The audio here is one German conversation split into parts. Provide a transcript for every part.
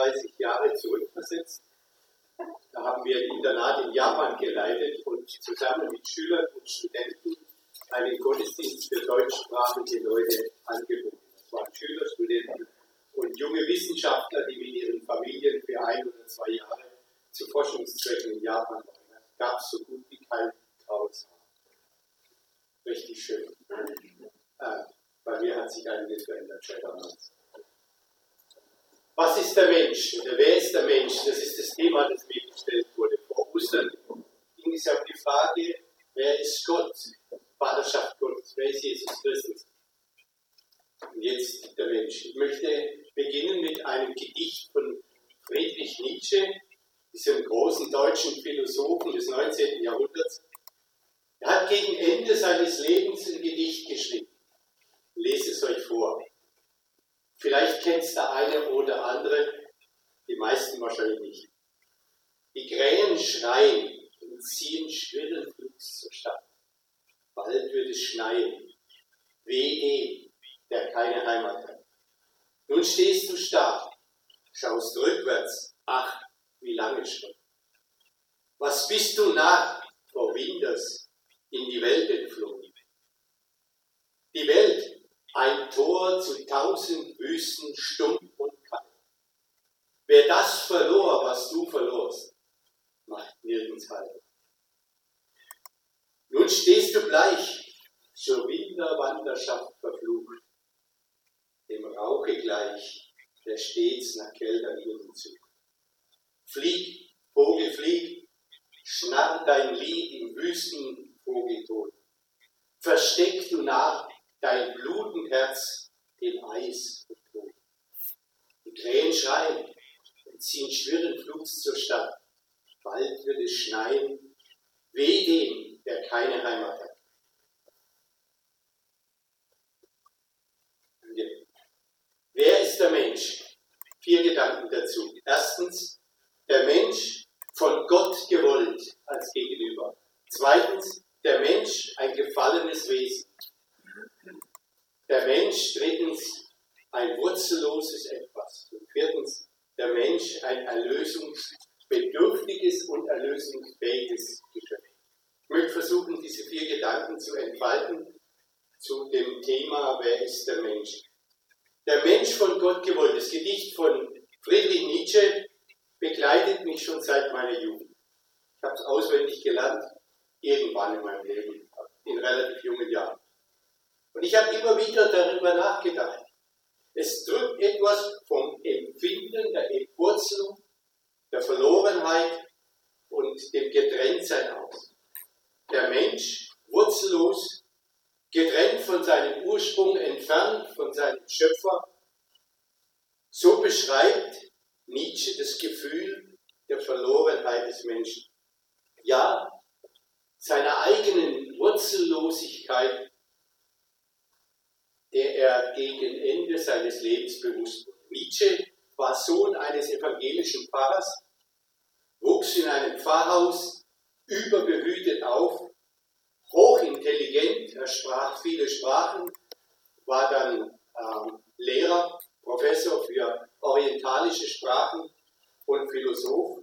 35 Jahre zurückversetzt. Da haben wir ein Internat in Japan geleitet und zusammen mit Schülern und Studenten einen Gottesdienst für deutschsprachige Leute angeboten. Das waren Schüler, Studenten und junge Wissenschaftler, die mit ihren Familien für ein oder zwei Jahre zu Forschungszwecken in Japan waren. Es gab so gut wie kein Haar. Richtig schön. Äh, bei mir hat sich einiges verändert seit. Was ist der Mensch? Oder wer ist der Mensch? Das ist das Thema, das mir gestellt wurde. Vor Ostern ging es ja um die Frage, wer ist Gott? Vaterschaft Gottes, wer ist Jesus Christus? Und jetzt der Mensch. Ich möchte beginnen mit einem Gedicht von Friedrich Nietzsche, diesem großen deutschen Philosophen des 19. Jahrhunderts. Er hat gegen Ende seines Lebens ein Gedicht geschrieben. Lese es euch vor. Vielleicht kennt es der eine oder andere, die meisten wahrscheinlich nicht. Die Krähen schreien und ziehen schwirren Flugs zur Stadt. Bald wird es schneien. Weh dem, der keine Heimat hat. Nun stehst du stark, schaust rückwärts, ach, wie lange schon. Was bist du nach, Frau Winders, in die Welt entflohen? Die Welt ein Tor zu tausend Wüsten, stumm und kalt. Wer das verlor, was du verlorst, macht nirgends Halt. Nun stehst du gleich zur Winterwanderschaft verflucht, dem Rauche gleich, der stets nach Kältern zog. Flieg, Vogel, flieg, schnarr dein Lied im wüsten Vogelton. Versteck du nach dein Blutenherz im Eis und Tod. Die Krähen schreien und ziehen schwirren Flugs zur Stadt. Bald wird es schneien, weh dem, der keine Heimat hat. Wer ist der Mensch? Vier Gedanken dazu. Erstens, der Mensch von Gott gewollt als Gegenüber. Zweitens, der Mensch ein gefallenes Wesen. Der Mensch, drittens, ein wurzelloses Etwas. Und viertens, der Mensch ein erlösungsbedürftiges und erlösungsfähiges Geschöpf. Ich möchte versuchen, diese vier Gedanken zu entfalten zu dem Thema, wer ist der Mensch? Der Mensch von Gott gewollt. Das Gedicht von Friedrich Nietzsche begleitet mich schon seit meiner Jugend. Ich habe es auswendig gelernt, irgendwann in meinem Leben, in relativ jungen Jahren. Und ich habe immer wieder darüber nachgedacht. Es drückt etwas vom Empfinden der Entwurzelung, der Verlorenheit und dem Getrenntsein aus. Der Mensch, wurzellos, getrennt von seinem Ursprung, entfernt von seinem Schöpfer, so beschreibt Nietzsche das Gefühl der Verlorenheit des Menschen. Ja, seiner eigenen Wurzellosigkeit der er gegen Ende seines Lebens bewusst wurde. Nietzsche war Sohn eines evangelischen Pfarrers, wuchs in einem Pfarrhaus, überbehütet auf, hochintelligent, er sprach viele Sprachen, war dann ähm, Lehrer, Professor für orientalische Sprachen und Philosoph,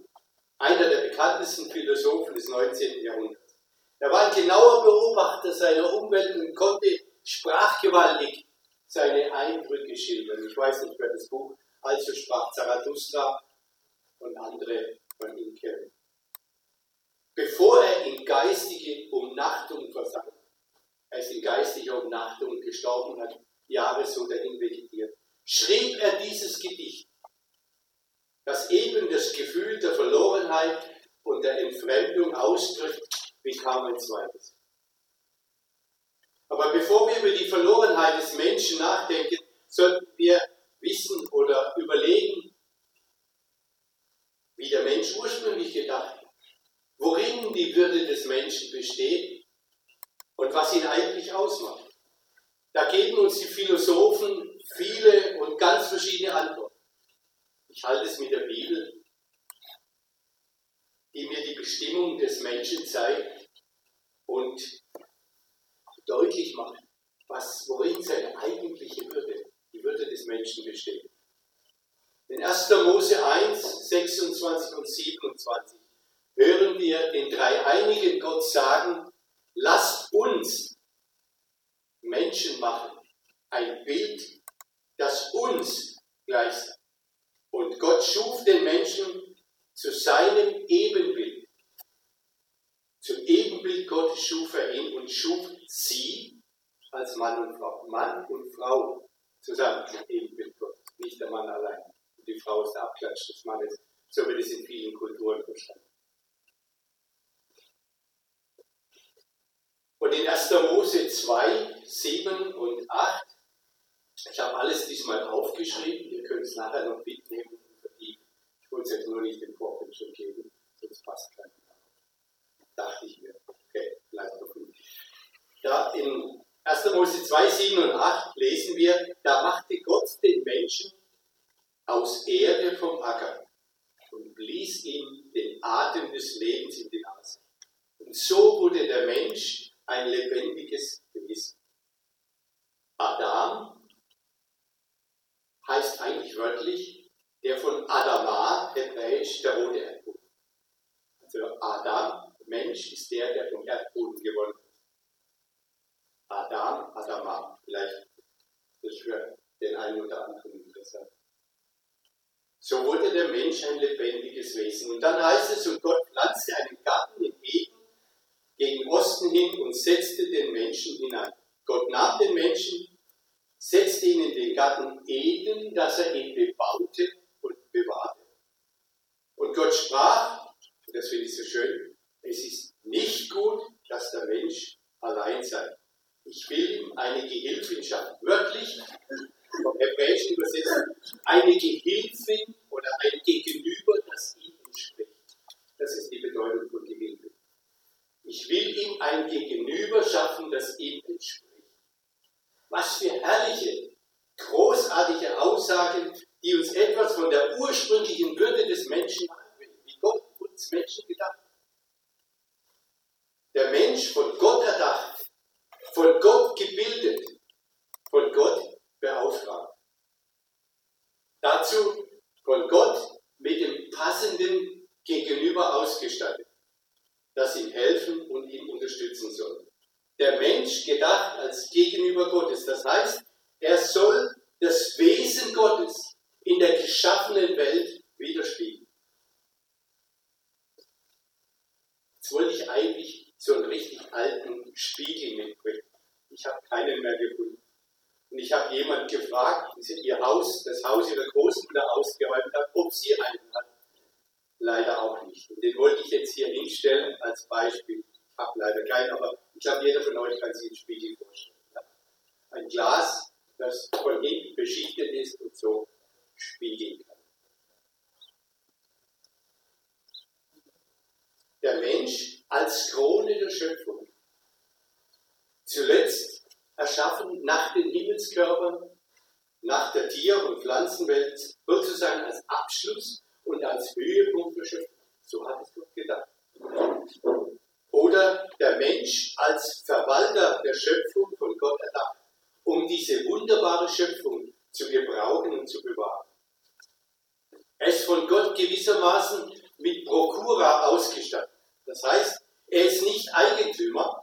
einer der bekanntesten Philosophen des 19. Jahrhunderts. Er war ein genauer Beobachter seiner Umwelt und konnte sprachgewaltig seine Eindrücke schildern. Ich weiß nicht, wer das Buch Also sprach Zarathustra und andere von ihm kennen. Bevor er in geistige Umnachtung versank, er ist in geistiger Umnachtung gestorben, hat Jahre so dahin vegetiert, schrieb er dieses Gedicht, das eben das Gefühl der Verlorenheit und der Entfremdung ausdrückt wie kaum ein zweites. Aber bevor wir über die Verlorenheit des Menschen nachdenken, sollten wir wissen oder überlegen, wie der Mensch ursprünglich gedacht hat, worin die Würde des Menschen besteht und was ihn eigentlich ausmacht. Da geben uns die Philosophen viele und ganz verschiedene Antworten. Ich halte es mit der Bibel, die mir die Bestimmung des Menschen zeigt und deutlich macht, was, worin seine eigentliche Würde, die Würde des Menschen besteht. In 1. Mose 1, 26 und 27 hören wir den dreieinigen Gott sagen, lasst uns Menschen machen, ein Bild, das uns gleich sei. Und Gott schuf den Menschen zu seinem Ebenbild. Zum Ebenbild Gottes schuf er ihn und schuf sie als Mann und Frau. Mann und Frau zusammen zum Ebenbild Gottes, nicht der Mann allein. Und die Frau ist der Abklatsch des Mannes. So wird es in vielen Kulturen verstanden. Und in 1. Mose 2, 7 und 8, ich habe alles diesmal aufgeschrieben, ihr könnt es nachher noch mitnehmen und vertiefen. Ich wollte es jetzt nur nicht den Vorbild schon geben, sonst passt kein Dachte ich mir. Gut. Da in 1. Mose 2, 7 und 8 lesen wir, da machte Gott den Menschen aus Erde vom Acker und blies ihm den Atem des Lebens in die Nase. Und so wurde der Mensch ein lebendiges Wesen. Adam heißt eigentlich wörtlich der von Adama, hebräisch der rote Erdboden. Also Adam, Mensch, ist der, der vom Erdboden gewonnen hat. Adam, Adama, vielleicht das ist für den einen oder anderen interessant. So wurde der Mensch ein lebendiges Wesen. Und dann heißt es, und Gott pflanzte einen Garten in Eden gegen Osten hin und setzte den Menschen hinein. Gott nahm den Menschen, setzte ihn in den Garten Eden, dass er ihn bebaute und bewahrte. Und Gott sprach, und das finde ich so schön, es ist nicht gut, dass der Mensch allein sei. Ich will ihm eine Gehilfin schaffen. Wörtlich, vom Hebräischen übersetzt, eine Gehilfin oder ein Gegenüber, das ihm entspricht. Das ist die Bedeutung von Gehilfin. Ich will ihm ein Gegenüber schaffen, das ihm entspricht. Was für herrliche, großartige Aussagen, die uns etwas von der ursprünglichen Würde des Menschen anbringen, wie Gott uns Menschen gedacht hat. Der Mensch von Gott erdacht, von Gott gebildet, von Gott beauftragt. Dazu von Gott mit dem passenden Gegenüber ausgestattet das ihm helfen und ihn unterstützen soll. Der Mensch gedacht als Gegenüber Gottes. Das heißt, er soll das Wesen Gottes in der geschaffenen Welt widerspiegeln. Jetzt wollte ich eigentlich so einen richtig alten Spiegel mitbringen. Ich habe keinen mehr gefunden. Und ich habe jemanden gefragt, ihr Haus, das Haus ihrer Großmutter ausgeräumt hat, ob sie einen hat leider auch nicht. Und den wollte ich jetzt hier hinstellen als Beispiel. Ich habe leider keinen, aber ich glaube, jeder von euch kann sich einen Spiegel vorstellen. Ja. Ein Glas, das von hinten beschichtet ist und so spiegeln kann. Der Mensch als Krone der Schöpfung. Zuletzt erschaffen nach den Himmelskörpern, nach der Tier- und Pflanzenwelt, sozusagen als Abschluss und als Höhepunkt der Schöpfung. So hat es Gott gedacht. Oder der Mensch als Verwalter der Schöpfung von Gott erdacht, um diese wunderbare Schöpfung zu gebrauchen und zu bewahren. Er ist von Gott gewissermaßen mit Prokura ausgestattet. Das heißt, er ist nicht Eigentümer.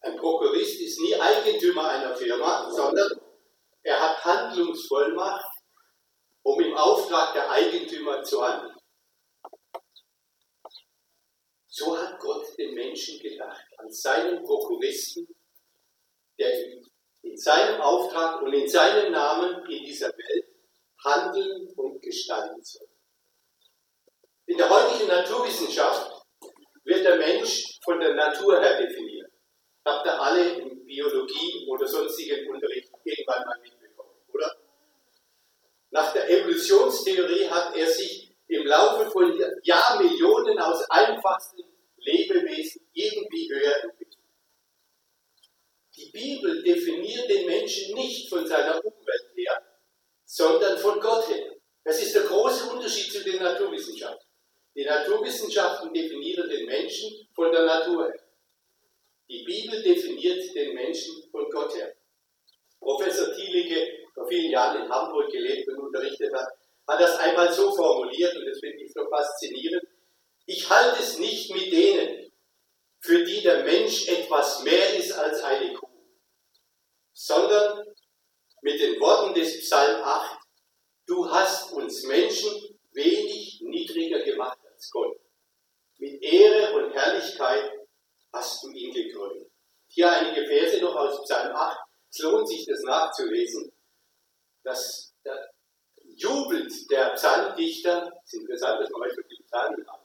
Ein Prokurist ist nie Eigentümer einer Firma, sondern er hat Handlungsvollmacht um im Auftrag der Eigentümer zu handeln. So hat Gott den Menschen gedacht, als seinen Prokuristen, der in seinem Auftrag und in seinem Namen in dieser Welt handeln und gestalten soll. In der heutigen Naturwissenschaft wird der Mensch von der Natur her definiert. Habt ihr alle im Biologie oder sonstigen Unterricht irgendwann mal mitbekommen, oder? Nach der Evolutionstheorie hat er sich im Laufe von Jahrmillionen aus einfachsten Lebewesen irgendwie höher entwickelt. Die Bibel definiert den Menschen nicht von seiner Umwelt her, sondern von Gott her. Das ist der große Unterschied zu den Naturwissenschaften. Die Naturwissenschaften definieren den Menschen von der Natur her. Die Bibel definiert den Menschen von Gott her. Professor Thielicke vor vielen Jahren in Hamburg gelebt und unterrichtet hat, hat das einmal so formuliert, und das finde ich so faszinierend. Ich halte es nicht mit denen, für die der Mensch etwas mehr ist als eine Kuh, sondern mit den Worten des Psalm 8, du hast uns Menschen wenig niedriger gemacht als Gott. Mit Ehre und Herrlichkeit hast du ihn gekrönt. Hier einige Verse noch aus Psalm 8. Es lohnt sich, das nachzulesen. Das, da jubelt der Psalmdichter. Es ist interessant, dass man heute die Psalmen hat.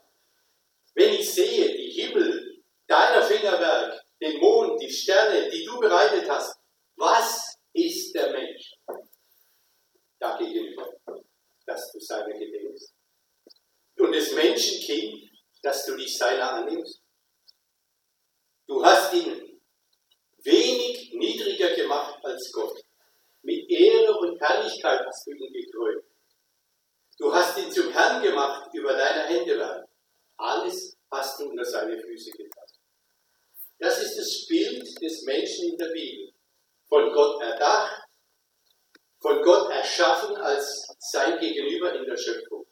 Wenn ich sehe, die Himmel, deiner Fingerwerk, den Mond, die Sterne, die du bereitet hast, was ist der Mensch dagegenüber, dass du seiner gedenkst? Und des Menschenkind, dass du dich seiner annimmst? Du hast ihn wenig niedriger gemacht als Gott. Mit Ehre und Herrlichkeit hast du ihn gekrönt. Du hast ihn zum Herrn gemacht über deine Hände lang. Alles hast du unter seine Füße getan. Das ist das Bild des Menschen in der Bibel. Von Gott erdacht, von Gott erschaffen als sein Gegenüber in der Schöpfung.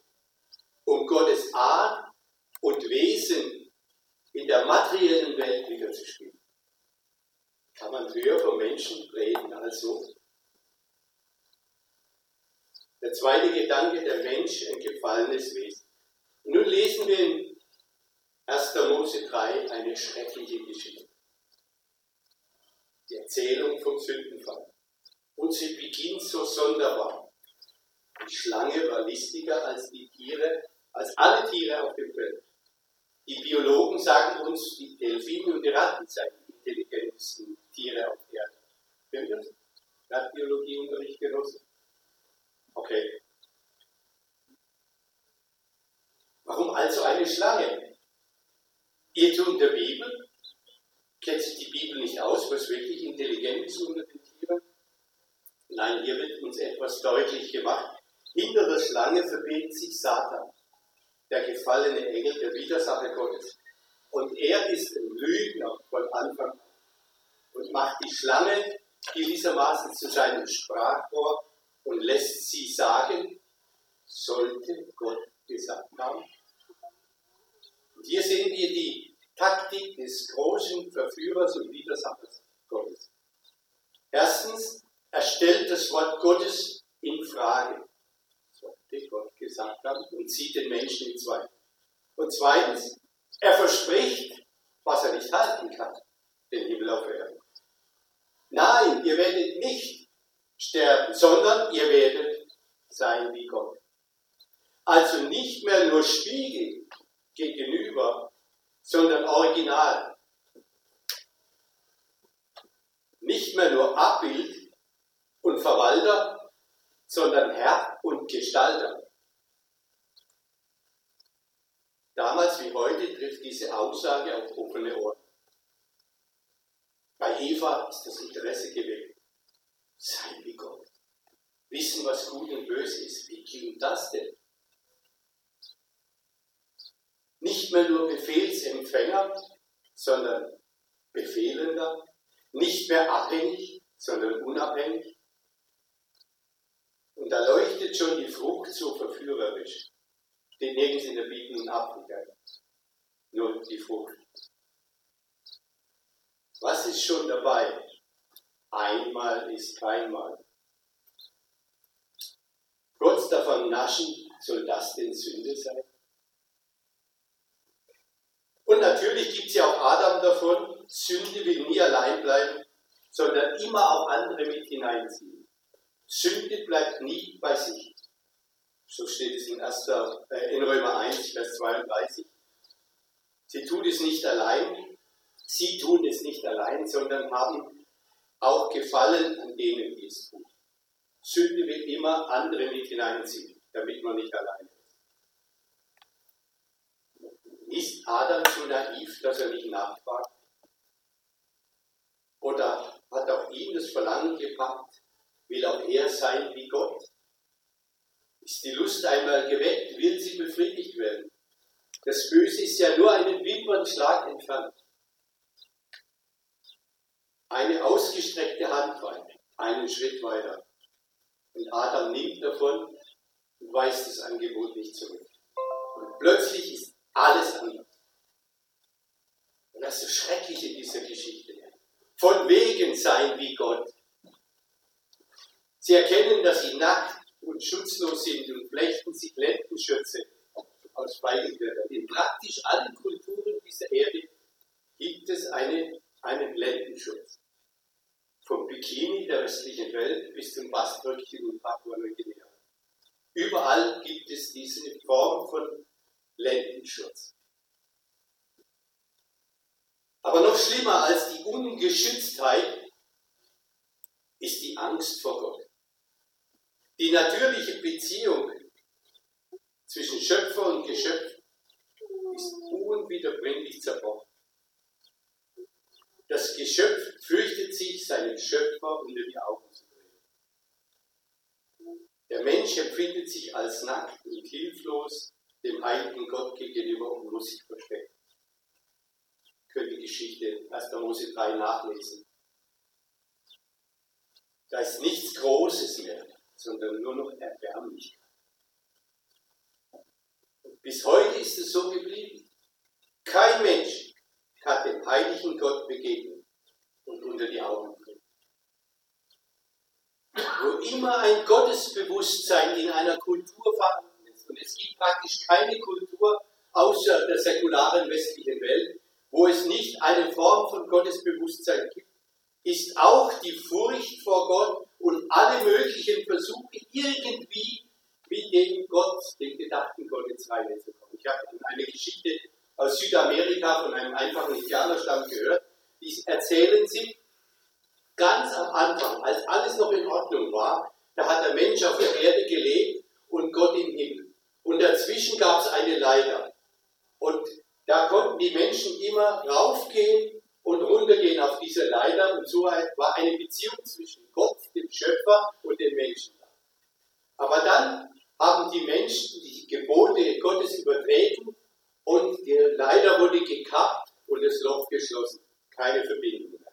Um Gottes Art und Wesen in der materiellen Welt wiederzuspielen. Kann man höher vom Menschen reden als so? Der zweite Gedanke, der Mensch, ein gefallenes Wesen. Und nun lesen wir in 1. Mose 3 eine schreckliche Geschichte. Die Erzählung vom Sündenfall. Und sie beginnt so sonderbar. Die Schlange war listiger als die Tiere, als alle Tiere auf dem Feld. Die Biologen sagen uns, die Delfine und die Ratten seien die intelligentesten Tiere auf Erden. Wer hat das? Biologieunterricht genossen? Okay. Warum also eine Schlange? Irrtum der Bibel? Kennt sich die Bibel nicht aus, was wirklich intelligent ist unter den Tieren? Nein, hier wird uns etwas deutlich gemacht. Hinter der Schlange verbindet sich Satan, der gefallene Engel, der Widersacher Gottes. Und er ist ein Lügner von Anfang an und macht die Schlange gewissermaßen zu seinem Sprachrohr und lässt sie sagen, sollte Gott gesagt haben. Und hier sehen wir die Taktik des großen Verführers und Widersachers Gottes. Erstens, er stellt das Wort Gottes in Frage. Sollte Gott gesagt haben und zieht den Menschen in zwei. Und zweitens, er verspricht, was er nicht halten kann, den Himmel auf Erden. Nein, ihr werdet nicht sterben, sondern ihr werdet sein wie Gott. Also nicht mehr nur Spiegel gegenüber, sondern Original. Nicht mehr nur Abbild und Verwalter, sondern Herr und Gestalter. Damals wie heute trifft diese Aussage auf offene Ohren. Bei Eva ist das Interesse geweckt sein wie Gott. Wissen, was gut und böse ist. Wie klingt das denn? Nicht mehr nur Befehlsempfänger, sondern Befehlender. Nicht mehr abhängig, sondern unabhängig. Und da leuchtet schon die Frucht so verführerisch. Steht nirgends in der Bibel ein Apfel, nur die Frucht. Was ist schon dabei? Einmal ist keinmal. Kurz davon naschen, soll das denn Sünde sein? Und natürlich gibt es ja auch Adam davon, Sünde will nie allein bleiben, sondern immer auch andere mit hineinziehen. Sünde bleibt nie bei sich. So steht es in, 1, äh, in Römer 1, Vers 32. Sie tut es nicht allein, sie tun es nicht allein, sondern haben auch Gefallen an denen, es tun. Sünde will immer andere mit hineinziehen, damit man nicht allein ist. Ist Adam so naiv, dass er nicht nachfragt? Oder hat auch ihn das Verlangen gepackt, will auch er sein wie Gott? Ist die Lust einmal geweckt, will sie befriedigt werden? Das Böse ist ja nur einen Wimpernschlag entfernt. Eine ausgestreckte Hand weit, einen Schritt weiter. Und Adam nimmt davon, und weist das Angebot nicht zurück. Und plötzlich ist alles anders. Und das ist so schrecklich in dieser Geschichte. Von wegen sein wie Gott. Sie erkennen, dass sie nackt und schutzlos sind und flechten sich Lendenschürze aus Feigenblättern. In praktisch allen Kulturen dieser Erde gibt es eine, einen Lendenschutz. Vom Bikini der westlichen Welt bis zum Baströckchen in Papua-Neuguinea. Überall gibt es diese Form von Lendenschutz. Aber noch schlimmer als die Ungeschütztheit ist die Angst vor Gott. Die natürliche Beziehung zwischen Schöpfer und Geschöpf ist unwiederbringlich zerbrochen. Das Geschöpf fürchtet sich, seinem Schöpfer unter die Augen zu bringen. Der Mensch empfindet sich als nackt und hilflos dem heiligen Gott gegenüber und muss sich verstecken. Könnt die Geschichte 1. Mose 3 nachlesen. Da ist nichts Großes mehr, sondern nur noch Erbärmlichkeit. Bis heute ist es so geblieben. Kein Mensch kann dem heiligen Gott begegnen und unter die Augen bringen. Wo immer ein Gottesbewusstsein in einer Kultur vorhanden ist, und es gibt praktisch keine Kultur außer der säkularen westlichen Welt, wo es nicht eine Form von Gottesbewusstsein gibt, ist auch die Furcht vor Gott und alle möglichen Versuche, irgendwie mit dem Gott, dem gedachten Gott ins Reine zu kommen. Ich habe eine Geschichte aus Südamerika von einem einfachen Indianerstamm gehört, die erzählen sie, ganz am Anfang, als alles noch in Ordnung war, da hat der Mensch auf der Erde gelebt und Gott im Himmel. Und dazwischen gab es eine Leiter. Und da konnten die Menschen immer raufgehen und runtergehen auf diese Leiter und so war eine Beziehung zwischen Gott, dem Schöpfer und den Menschen. Aber dann haben die Menschen die Gebote Gottes übertreten und die Leiter wurde gekappt und das Loch geschlossen. Keine Verbindung mehr.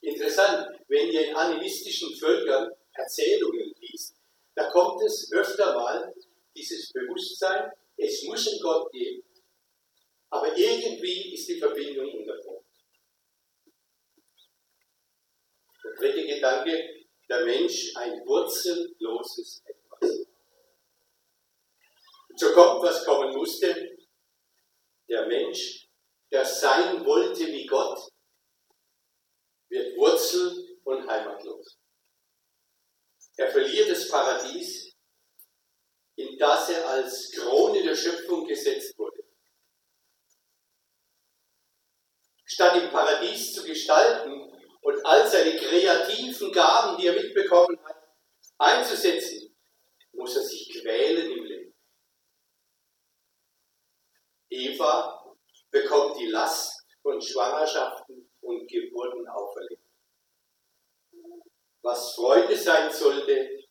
Interessant, wenn ihr in animistischen Völkern Erzählungen liest, da kommt es öfter mal dieses Bewusstsein, es muss einen Gott geben, aber irgendwie ist die Verbindung unterbrochen. Der dritte Gedanke, der Mensch ein wurzelloses Etwas. Und so kommt, was kommen musste. Der Mensch, der sein wollte wie Gott, wird wurzel- und heimatlos. Er verliert das Paradies, in das er als Krone der Schöpfung gesetzt wurde. statt im Paradies zu gestalten und all seine kreativen Gaben, die er mitbekommen hat, einzusetzen, muss er sich quälen im Leben. Eva bekommt die Last von Schwangerschaften und Geburten auferlegt. Was Freude sein sollte,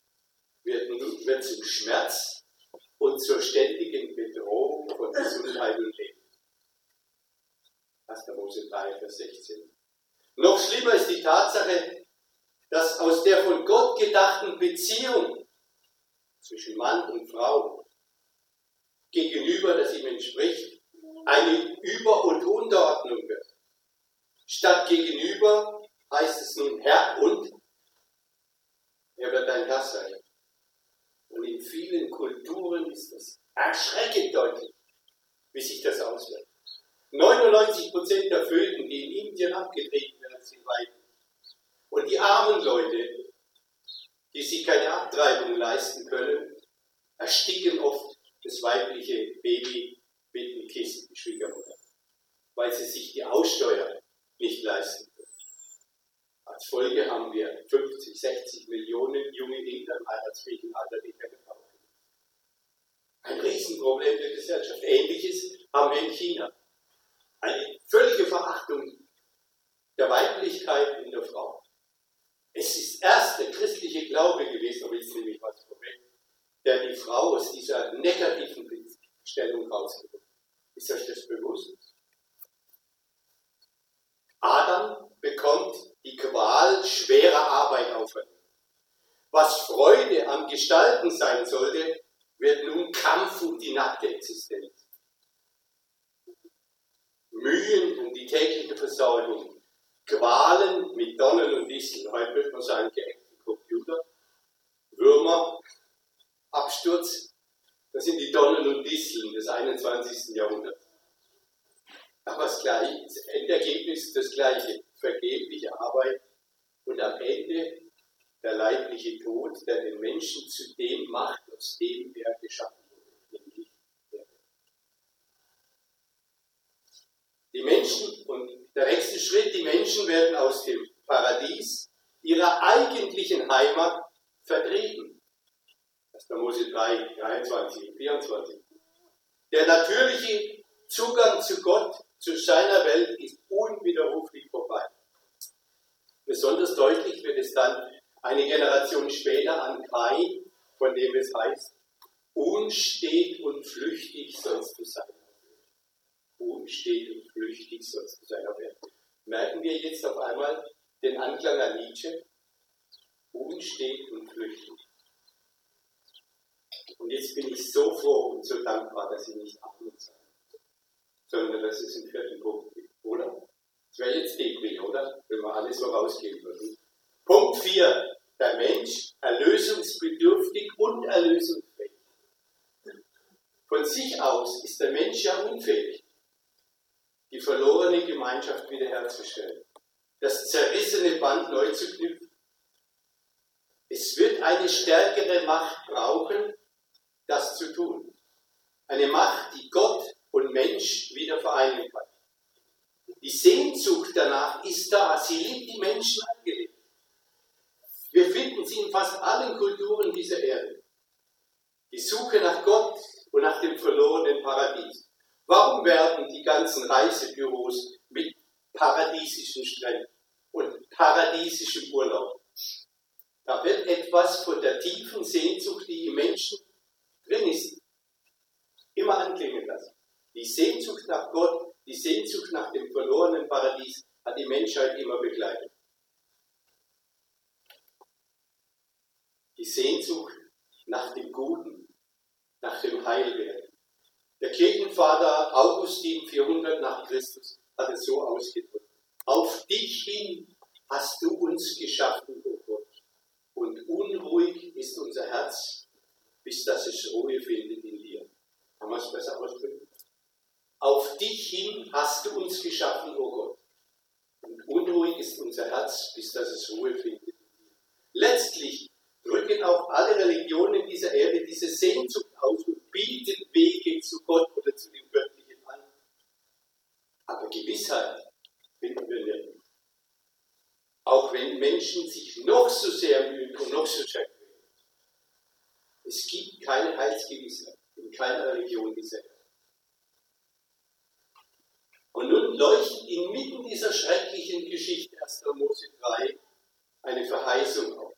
wird, wird zum Schmerz und zur ständigen Bedrohung von Gesundheit und Leben. 1. Mose 3, Vers 16. Noch schlimmer ist die Tatsache, dass aus der von Gott gedachten Beziehung zwischen Mann und Frau gegenüber, das ihm entspricht, eine Über- und Unterordnung wird. Statt gegenüber heißt es nun Herr und er wird dein Herr sein. Und in vielen Kulturen ist das erschreckend deutlich, wie sich das auswirkt. 99 Prozent der Föten, die in Indien abgetreten werden, sind weiblich. Und die armen Leute, die sich keine Abtreibung leisten können, ersticken oft das weibliche Baby mit dem Kissen, die Schwiegermutter, weil sie sich die Aussteuer nicht leisten können. Als Folge haben wir 50, 60 Millionen junge Inder im heiratsfähigen Alter, die keine Frau Ein Riesenproblem der Gesellschaft. Ähnliches haben wir in China eine völlige Verachtung der Weiblichkeit in der Frau. Es ist erst der christliche Glaube gewesen, aber jetzt nehme ich was vorweg, der die Frau aus dieser negativen Stellung rausgeholt Ist euch das bewusst? Adam bekommt die Qual schwerer Arbeit auferlegt. Was Freude am Gestalten sein sollte, wird nun Kampf um die nackte Existenz. Mühen um die tägliche Versorgung, Qualen mit Dornen und Disteln, heute würde man sagen, geeckten Computer, Würmer, Absturz, das sind die Dornen und Disteln des 21. Jahrhunderts. Aber das gleiche, das Endergebnis ist das gleiche, vergebliche Arbeit und am Ende der leibliche Tod, der den Menschen zu dem macht, aus dem er geschaffen wurde, nämlich der Die Menschen, und der nächste Schritt, die Menschen werden aus dem Paradies, ihrer eigentlichen Heimat, vertrieben. Mose 3, 23 und 24. Der natürliche Zugang zu Gott, zu seiner Welt ist unwiderruflich vorbei. Besonders deutlich wird es dann eine Generation später an Kai, von dem es heißt, unstet und flüchtig sollst du sein. Unstet und flüchtig sollst du sein. Merken wir jetzt auf einmal den Anklang an Nietzsche? Unstet und flüchtig. Und jetzt bin ich so froh und so dankbar, dass ich nicht Armut sein, sondern dass es einen vierten Punkt gibt, oder? Das wäre jetzt Debris, oder? Wenn wir alles so rausgehen würden. Punkt 4 der Mensch erlösungsbedürftig und erlösungsfähig. Von sich aus ist der Mensch ja unfähig, die verlorene Gemeinschaft wiederherzustellen, das zerrissene Band neu zu knüpfen. Es wird eine stärkere Macht brauchen, das zu tun. Eine Macht, die Gott und Mensch wieder vereinen kann. Die Sehnsucht danach ist da. Sie liebt die Menschen angelegt. Wir finden sie in fast allen Kulturen dieser Erde. Die Suche nach Gott und nach dem verlorenen Paradies. Warum werden die ganzen Reisebüros mit paradiesischen Stränden und paradiesischem Urlaub? Da wird etwas von der tiefen Sehnsucht, die im Menschen drin ist, immer anklingen lassen. Die Sehnsucht nach Gott, die Sehnsucht nach dem verlorenen Paradies hat die Menschheit immer begleitet. die Sehnsucht nach dem Guten, nach dem Heilwerden. Der Kirchenvater Augustin 400 nach Christus hat es so ausgedrückt. Auf dich hin hast du uns geschaffen, o oh Gott, und unruhig ist unser Herz, bis dass es Ruhe findet in dir. Kann man es besser ausdrücken? Auf dich hin hast du uns geschaffen, o oh Gott, und unruhig ist unser Herz, bis dass es Ruhe findet in dir. Letztlich drücken auch alle Religionen dieser Erde diese Sehnsucht aus und bieten Wege zu Gott oder zu dem Göttlichen an. Aber Gewissheit finden wir nirgends. Auch wenn Menschen sich noch so sehr mühen und noch so sehr quälen. Es gibt keine Heilsgewissheit in keiner Religion Erde. Und nun leuchtet inmitten dieser schrecklichen Geschichte 1. Mose 3 eine Verheißung auf.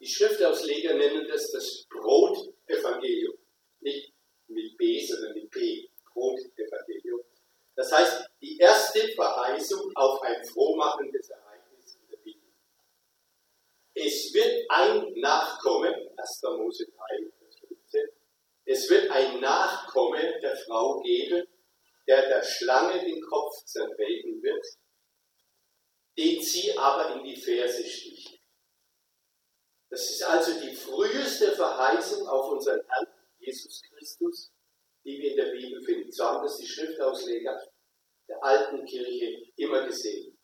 Die Schriftausleger nennen das das Brotevangelium. Nicht mit B, sondern mit P. Brotevangelium. Das heißt, die erste Verheißung auf ein frohmachendes Ereignis in der Bibel. Es wird ein Nachkommen, 1. Mose 3, Vers 15, es wird ein Nachkomme der Frau geben, der der Schlange den Kopf zertreten wird, den sie aber in die Ferse sticht. Das ist also die früheste Verheißung auf unseren Herrn Jesus Christus, die wir in der Bibel finden. So haben das die Schriftausleger der alten Kirche immer gesehen.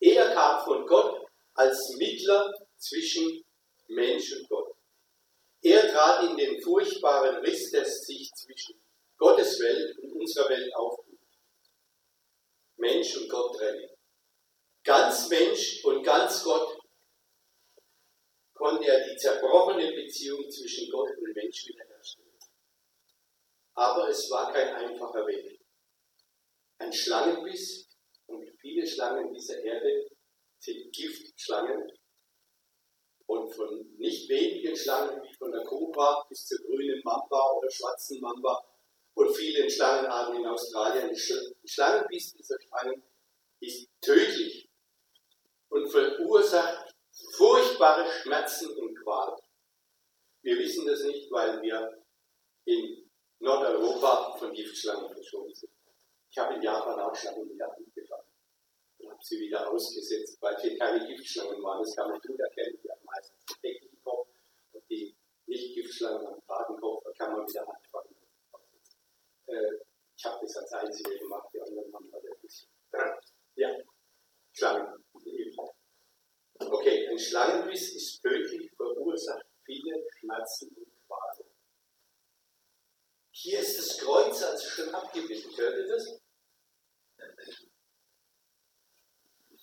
Er kam von Gott als Mittler zwischen Mensch und Gott. Er trat in den furchtbaren Riss, der sich zwischen Gottes Welt und unserer Welt auftut. Mensch und Gott trennen. Ganz Mensch und ganz Gott konnte er die zerbrochene Beziehung zwischen Gott und Mensch wiederherstellen. Aber es war kein einfacher Weg. Ein Schlangenbiss und viele Schlangen dieser Erde Giftschlangen und von nicht wenigen Schlangen wie von der Cobra bis zur grünen Mamba oder schwarzen Mamba und vielen Schlangenarten in Australien. Ein Schlangenbiss dieser Schlangen ist tödlich und verursacht furchtbare Schmerzen und Qualen. Wir wissen das nicht, weil wir in Nordeuropa von Giftschlangen verschont sind. Ich habe in Japan auch Schlangen die gefangen und habe sie wieder ausgesetzt, weil hier keine Giftschlangen waren. Das kann man gut erkennen. Die haben meistens den dicken Kopf und die Nicht-Giftschlangen am Fadenkopf, da kann man wieder anfangen. Äh, ich habe das als Einzige gemacht, die anderen haben da wirklich. Ja, Schlangen. Okay, ein Schlangenbiss ist tödlich, verursacht viele Schmerzen und Qualen. Hier ist das Kreuz also schon abgebildet. Hört ihr das?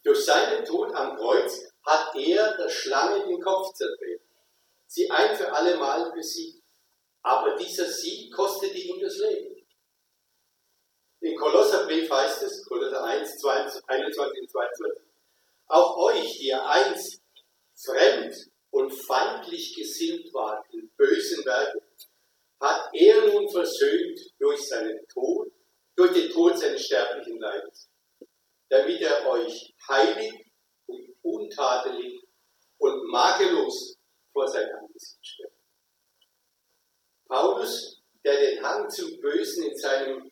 Durch seinen Tod am Kreuz hat er der Schlange den Kopf zertreten, sie ein für alle Mal besiegt. Aber dieser Sieg kostete ihm das Leben. Im Kolosserbrief heißt es, Kolosser 1, 22, 21 und 22, auch euch, die ihr einst fremd und feindlich gesinnt wart in bösen Werken, hat er nun versöhnt durch seinen Tod, durch den Tod seines sterblichen Leibes, damit er euch heilig und untadelig und makellos vor sein Angesicht stellt. Paulus, der den Hang zum Bösen in seinem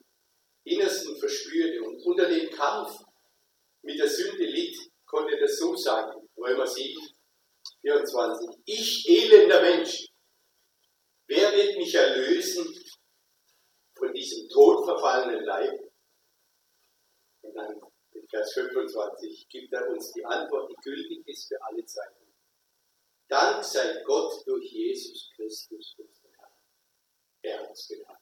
Innersten verspürte und unter dem Kampf mit der Sünde litt, konnte das so sagen. Römer 7, 24. Ich, elender Mensch, wer wird mich erlösen von diesem todverfallenen Leib? Und dann in Vers 25 gibt er uns die Antwort, die gültig ist für alle Zeiten. Dank sei Gott durch Jesus Christus, unseren. Er es getan.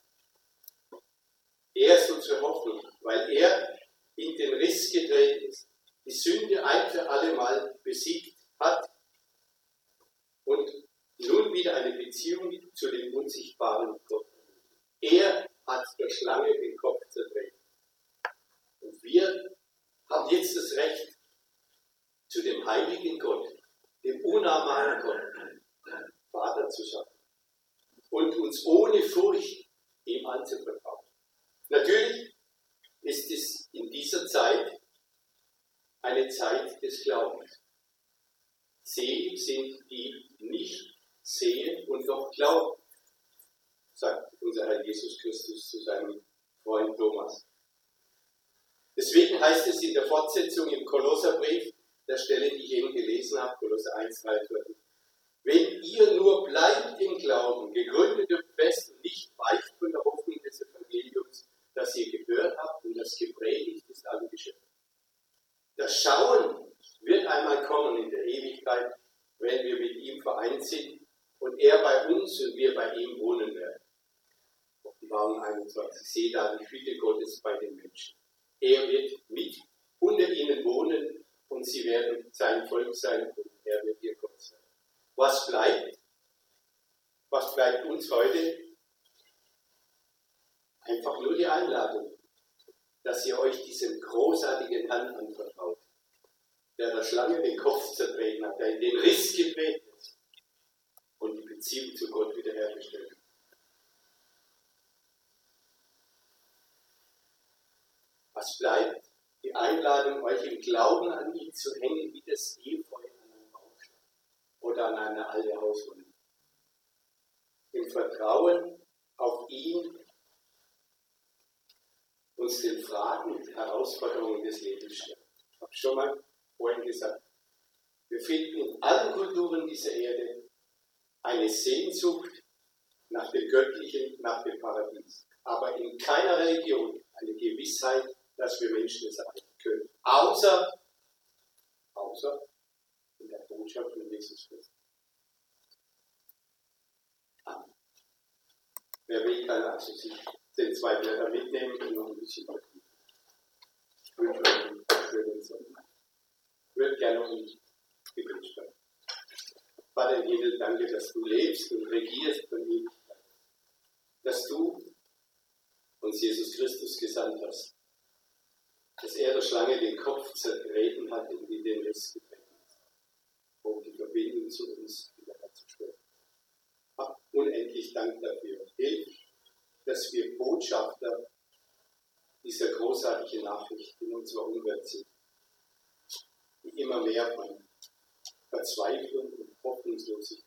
Er ist unsere Hoffnung, weil er in den Riss gedreht ist, die Sünde ein für alle Mal besiegt hat und nun wieder eine Beziehung zu dem unsichtbaren Gott. Er hat der Schlange den Kopf zerdreht. Und wir haben jetzt das Recht, zu dem heiligen Gott, dem unnahbaren Gott, Vater zu sagen und uns ohne Furcht ihm anzuvertrauen. Natürlich ist es in dieser Zeit eine Zeit des Glaubens. Selig sind die nicht sehen und doch glauben, sagt unser Herr Jesus Christus zu seinem Freund Thomas. Deswegen heißt es in der Fortsetzung im Kolosserbrief, der Stelle, die ich eben gelesen habe, Kolosser 1, 3, 4, wenn ihr nur bleibt im Glauben, gegründet und fest und nicht weicht von der Hoffnung des Evangeliums, das ihr gehört habt und das gepredigt ist allen Geschöpfen. Das Schauen wird einmal kommen in der Ewigkeit, wenn wir mit ihm vereint sind und er bei uns und wir bei ihm wohnen werden. Offenbarung 21. Sehe da die Hütte Gottes bei den Menschen. Er wird mit unter ihnen wohnen und sie werden sein Volk sein und er wird ihr Gott sein. Was bleibt? Was bleibt uns heute? Einfach nur die Einladung, dass ihr euch diesem großartigen Herrn anvertraut, der der Schlange den Kopf zertreten hat, der in den Riss gedreht ist und die Beziehung zu Gott wiederhergestellt hat. Was bleibt? Die Einladung, euch im Glauben an ihn zu hängen, wie das Efeu an einem Baumstamm oder an einer alte Hauswunde. Im Vertrauen auf ihn uns den Fragen und Herausforderungen des Lebens stellen. Ich habe schon mal vorhin gesagt, wir finden in allen Kulturen dieser Erde eine Sehnsucht nach dem Göttlichen, nach dem Paradies. Aber in keiner Religion eine Gewissheit, dass wir Menschen es erreichen können. Außer, außer in der Botschaft von Jesus Christus. Amen. Wer will, kann also sich den zwei Blätter mitnehmen und noch ein bisschen. Ich wünsche euch einen schönen Sonntag. Würde gerne noch ein Gebet sprechen. Vater im Himmel, danke, dass du lebst und regierst von Ewigkeit. Dass du uns Jesus Christus gesandt hast. Dass er der Schlange den Kopf zertreten hat und in den Riss getreten hat. Um die Verbindung zu uns wiederherzustellen. Hab unendlich Dank dafür. Hilf dass wir Botschafter dieser großartigen Nachricht in unserer Umwelt sind, die immer mehr von Verzweiflung und Hoffnungslosigkeit